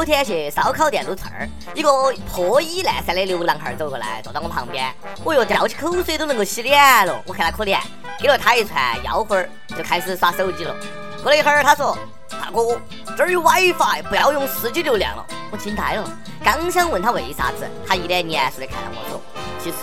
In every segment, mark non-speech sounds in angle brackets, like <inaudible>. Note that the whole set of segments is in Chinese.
昨天去烧烤店撸串儿，一个破衣烂衫的流浪汉走过来，坐到我旁边，哦哟，掉起口水都能够洗脸了。我看他可怜，给了他一串腰花儿，就开始耍手机了。过了一会儿，他说：“大哥，这儿有 WiFi，不要用 4G 流量了。”我惊呆了，刚想问他为啥子，他一脸严肃的看着我说：“其实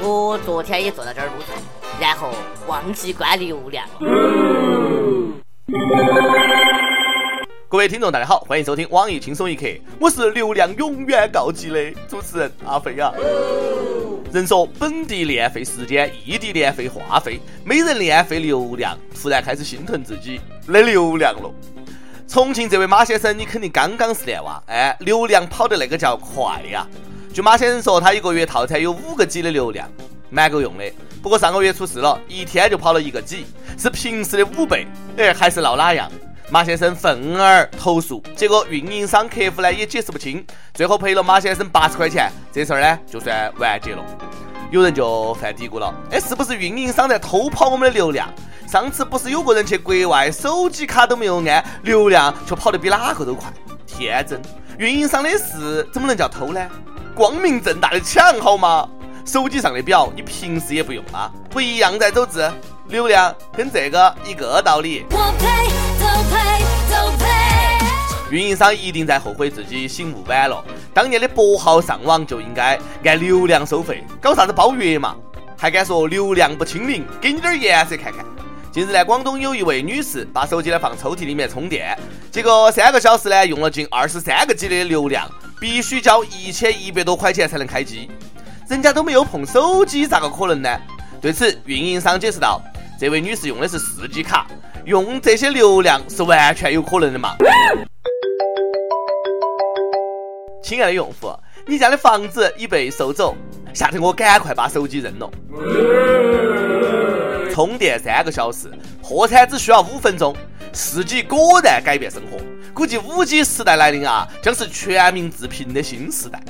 我昨天也坐在这儿撸串，然后忘记关流量了。”各位听众，大家好，欢迎收听网易轻松一刻，我是流量永远告急的主持人阿飞啊。人说本地练费时间，异地练费话费，没人练费流量，突然开始心疼自己的流量了。重庆这位马先生，你肯定刚刚是练娃，哎，流量跑的那个叫快呀。据马先生说，他一个月套餐有五个 G 的流量，蛮够用的。不过上个月出事了，一天就跑了一个 G，是平时的五倍，哎，还是闹哪样？马先生愤而投诉，结果运营商客服呢也解释不清，最后赔了马先生八十块钱，这事儿呢就算完结了。有人就犯嘀咕了，哎，是不是运营商在偷跑我们的流量？上次不是有个人去国外，手机卡都没有安，流量却跑得比哪个都快？天真，运营商的事怎么能叫偷呢？光明正大的抢好吗？手机上的表你平时也不用啊，不一样在走字，流量跟这个一个道理。运营商一定在后悔自己醒悟晚了，当年的拨号上网就应该按流量收费，搞啥子包月嘛？还敢说流量不清零？给你点颜色看看。近日呢，广东有一位女士把手机呢放抽屉里面充电，结果三个小时呢用了近二十三个 G 的流量，必须交一千一百多块钱才能开机。人家都没有碰手机，咋个可能呢？对此，运营商解释道：“这位女士用的是四 G 卡，用这些流量是完全有可能的嘛。”亲爱的用户，你家的房子已被收走，吓得我赶快把手机扔了。充电三个小时，破产只需要五分钟。四 G 果然改变生活，估计五 G 时代来临啊，将是全民致贫的新时代。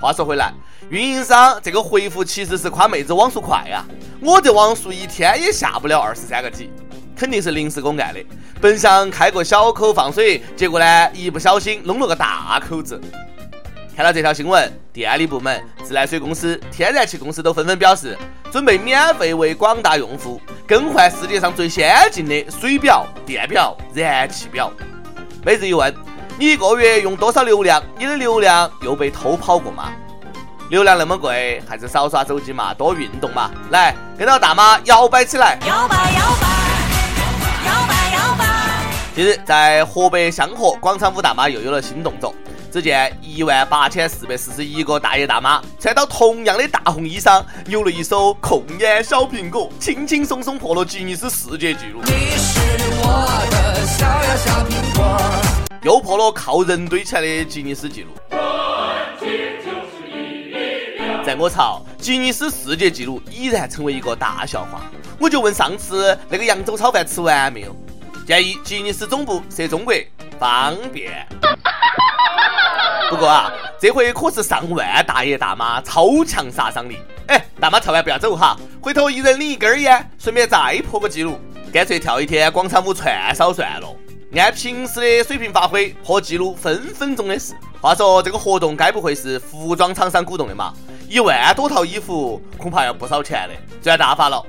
话说回来，运营商这个回复其实是夸妹子网速快呀，我这网速一天也下不了二十三个 G，肯定是临时工干的。本想开个小口放水，结果呢，一不小心弄了个大口子。看到这条新闻，电力部门、自来水公司、天然气公司都纷纷表示，准备免费为广大用户更换世界上最先进的水表、电表、燃气表。每日一问：你一个月用多少流量？你的流量又被偷跑过吗？流量那么贵，还是少刷手机嘛，多运动嘛。来，跟到大妈摇摆起来！摇摆摇摆摇摆摇摆。近日，在河北香河广场舞大妈又有了新动作。只见一万八千四百四十一个大爷大妈穿到同样的大红衣裳，扭了一首《控烟小苹果》，轻轻松松破了吉尼斯世界纪录。你是我的小呀小苹果，又破了靠人堆起来的吉尼斯纪录。在我朝，吉尼斯世界纪录已然成为一个大笑话。我就问上次那个扬州炒饭吃完没有？建议吉尼斯总部设中国，方便。不过啊，这回可是上万大爷大妈，超强杀伤力！哎，大妈跳完不要走哈，回头一人领一根烟，顺便再破个记录，干脆跳一天广场舞串烧算了。按平时的水平发挥，破纪录分分钟的事。话说这个活动该不会是服装厂商鼓动的嘛？一万多套衣服，恐怕要不少钱的，赚大发了。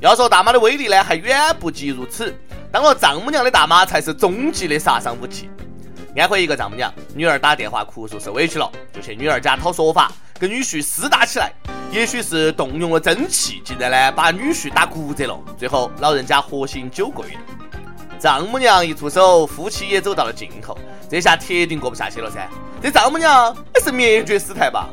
要说大妈的威力呢，还远不及如此。当了丈母娘的大妈才是终极的杀伤武器。安徽一个丈母娘，女儿打电话哭诉受委屈了，就去女儿家讨说法，跟女婿厮打起来。也许是动用了真气，竟然呢把女婿打骨折了。最后老人家活刑九个月。丈母娘一出手，夫妻也走到了尽头。这下铁定过不下去了噻。这丈母娘那是灭绝师太吧？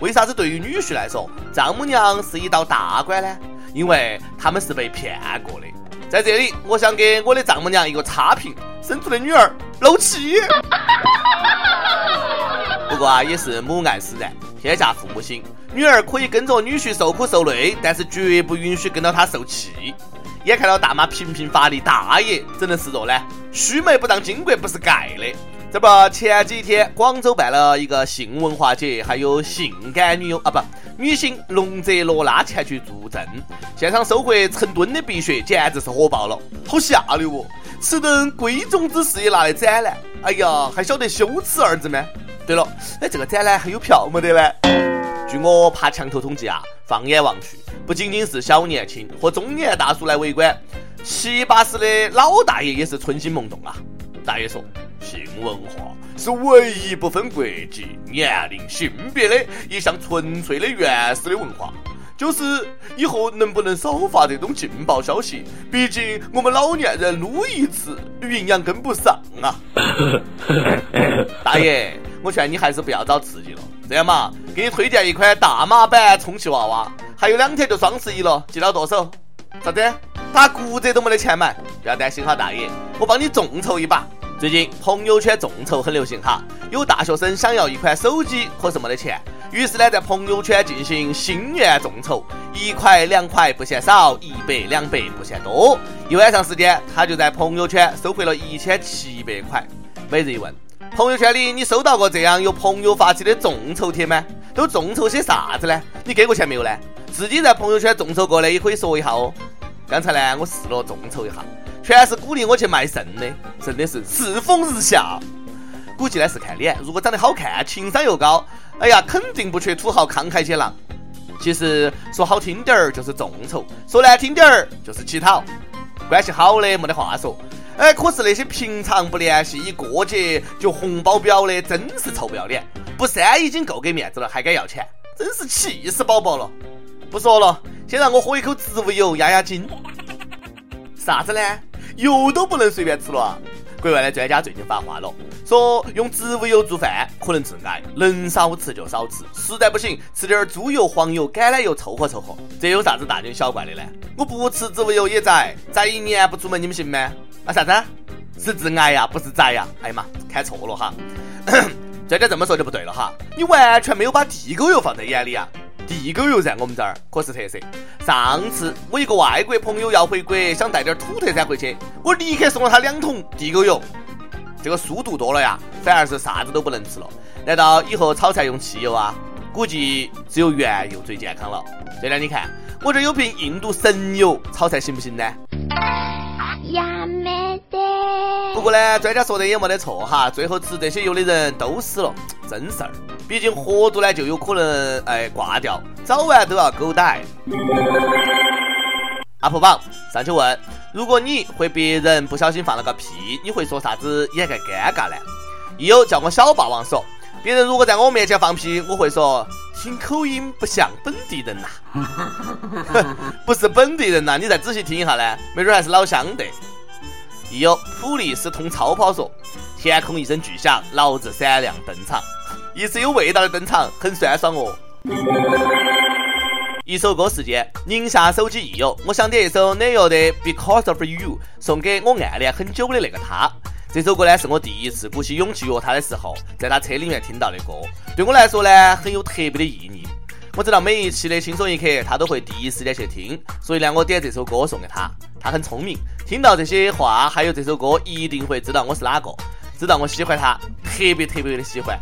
为啥子对于女婿来说，丈母娘是一道大关呢？因为他们是被骗过的。在这里，我想给我的丈母娘一个差评：生出的女儿漏气。不过啊，也是母爱使然，天下父母心。女儿可以跟着女婿受苦受累，但是绝不允许跟到他受气。眼看到大妈频频发力，大爷怎能示弱呢？须眉不当金国不是盖的。这不，前几天广州办了一个性文化节，还有性感女友啊不，女星龙泽罗拉前去助阵，现场收获成吨的鼻血，简直是火爆了，好下流哦！此等贵重之事也拿来展览，哎呀，还晓得羞耻二字吗？对了，哎，这个展览还有票没得呢？据我爬墙头统计啊，放眼望去，不仅仅是小年轻和中年大叔来围观，七八十的老大爷也是春心萌动啊。大爷说，性文化是唯一不分国籍、年龄、性别的一项纯粹的原始的文化。就是以后能不能少发这种劲爆消息？毕竟我们老年人撸一次，营养跟不上啊！<laughs> 大爷，我劝你还是不要找刺激了。这样嘛，给你推荐一款大码版充气娃娃，还有两天就双十一了，记到剁手。啥子？打骨折都没得钱买？不要担心哈，大爷，我帮你众筹一把。最近朋友圈众筹很流行哈，有大学生想要一款手机，可是没得钱。于是呢，在朋友圈进行心愿众筹，一块两块不嫌少，一百两百不嫌多。一晚上时间，他就在朋友圈收回了一千七百块。每日一问：朋友圈里你收到过这样由朋友发起的众筹帖吗？都众筹些啥子呢？你给过钱没有呢？自己在朋友圈众筹过的也可以说一下哦。刚才呢，我试了众筹一下，全是鼓励我去卖肾的，真的是世风日下。估计呢是看脸，如果长得好看，情商又高。哎呀，肯定不缺土豪慷慨解囊。其实说好听点儿就是众筹，说难听点儿就是乞讨。关系好的没得话说，哎，可是那些平常不联系，一过节就红包表的，真是臭不要脸。不删已经够给面子了，还敢要钱，真是气死宝宝了。不说了，先让我喝一口植物油压压惊。啥子呢？油都不能随便吃了。国外的专家最近发话了，说用植物油做饭可能致癌，能少吃就少吃，实在不行吃点猪油、黄油、橄榄油凑合凑合。这有啥子大惊小怪的呢？我不吃植物油也在，宅一年不出门，你们信吗？啊啥子？是致癌呀，不是宅呀？哎呀妈，看错了哈！专 <coughs> 家这么说就不对了哈，你完全没有把地沟油放在眼里啊！地沟油在我们这儿可是特色。上次我一个外国朋友要回国，想带点土特产回去，我立刻送了他两桶地沟油。这个速度多了呀，反而是啥子都不能吃了。难道以后炒菜用汽油啊？估计只有原油最健康了。这两你看，我这有瓶印度神油，炒菜行不行呢？呀没得。不过呢，专家说的也没得错哈，最后吃这些油的人都死了，真事儿。毕竟活毒呢，就有可能哎挂掉，早晚都要狗逮。阿婆榜上去问：如果你会别人不小心放了个屁，你会说啥子掩盖尴尬呢？亦有叫我小霸王说，别人如果在我面前放屁，我会说听口音不像本地人呐。<laughs> 不是本地人呐，你再仔细听一下呢，没准还是老乡的。亦有普利斯通超跑说，天空一声巨响，老子闪亮登场。一次有味道的登场，很酸爽哦。一首歌时间，宁夏手机益友，我想点一首哪个的《Because of You》，送给我暗恋很久的那个他。这首歌呢，是我第一次鼓起勇气约他的时候，在他车里面听到的歌，对我来说呢，很有特别的意义。我知道每一期的轻松一刻，他都会第一时间去听，所以呢，我点这首歌送给他。他很聪明，听到这些话，还有这首歌，一定会知道我是哪个，知道我喜欢他，特别特别的喜欢。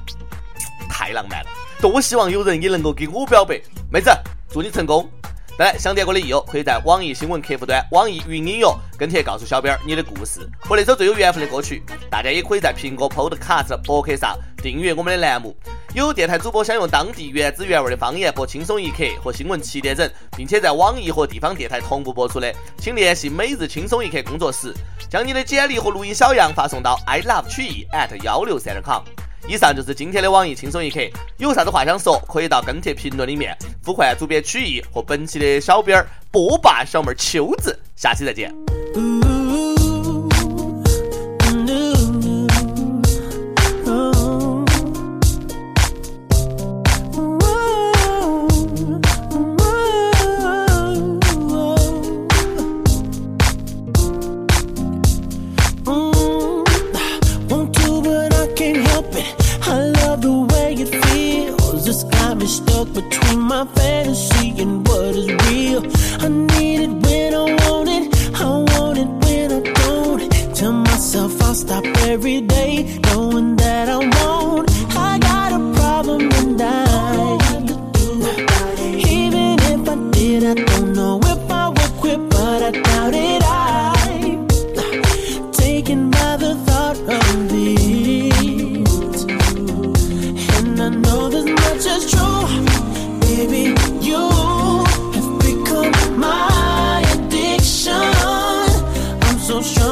太浪漫了，多希望有人也能够给我表白，妹子，祝你成功。当然，想点歌的益友可以在网易新闻客户端、网易云音乐跟帖告诉小编你的故事和那首最有缘分的歌曲。大家也可以在苹果 Podcast 博客上订阅我们的栏目。有电台主播想用当地原汁原味的方言播《轻松一刻》和新闻七点整，并且在网易和地方电台同步播出的，请联系每日轻松一刻工作室，将你的简历和录音小样发送到 i love 曲艺 at 幺六三点 com。以上就是今天的网易轻松一刻，有啥子话想说，可以到跟帖评论里面呼唤主编曲艺和本期的小编波霸小妹秋子，下期再见。show.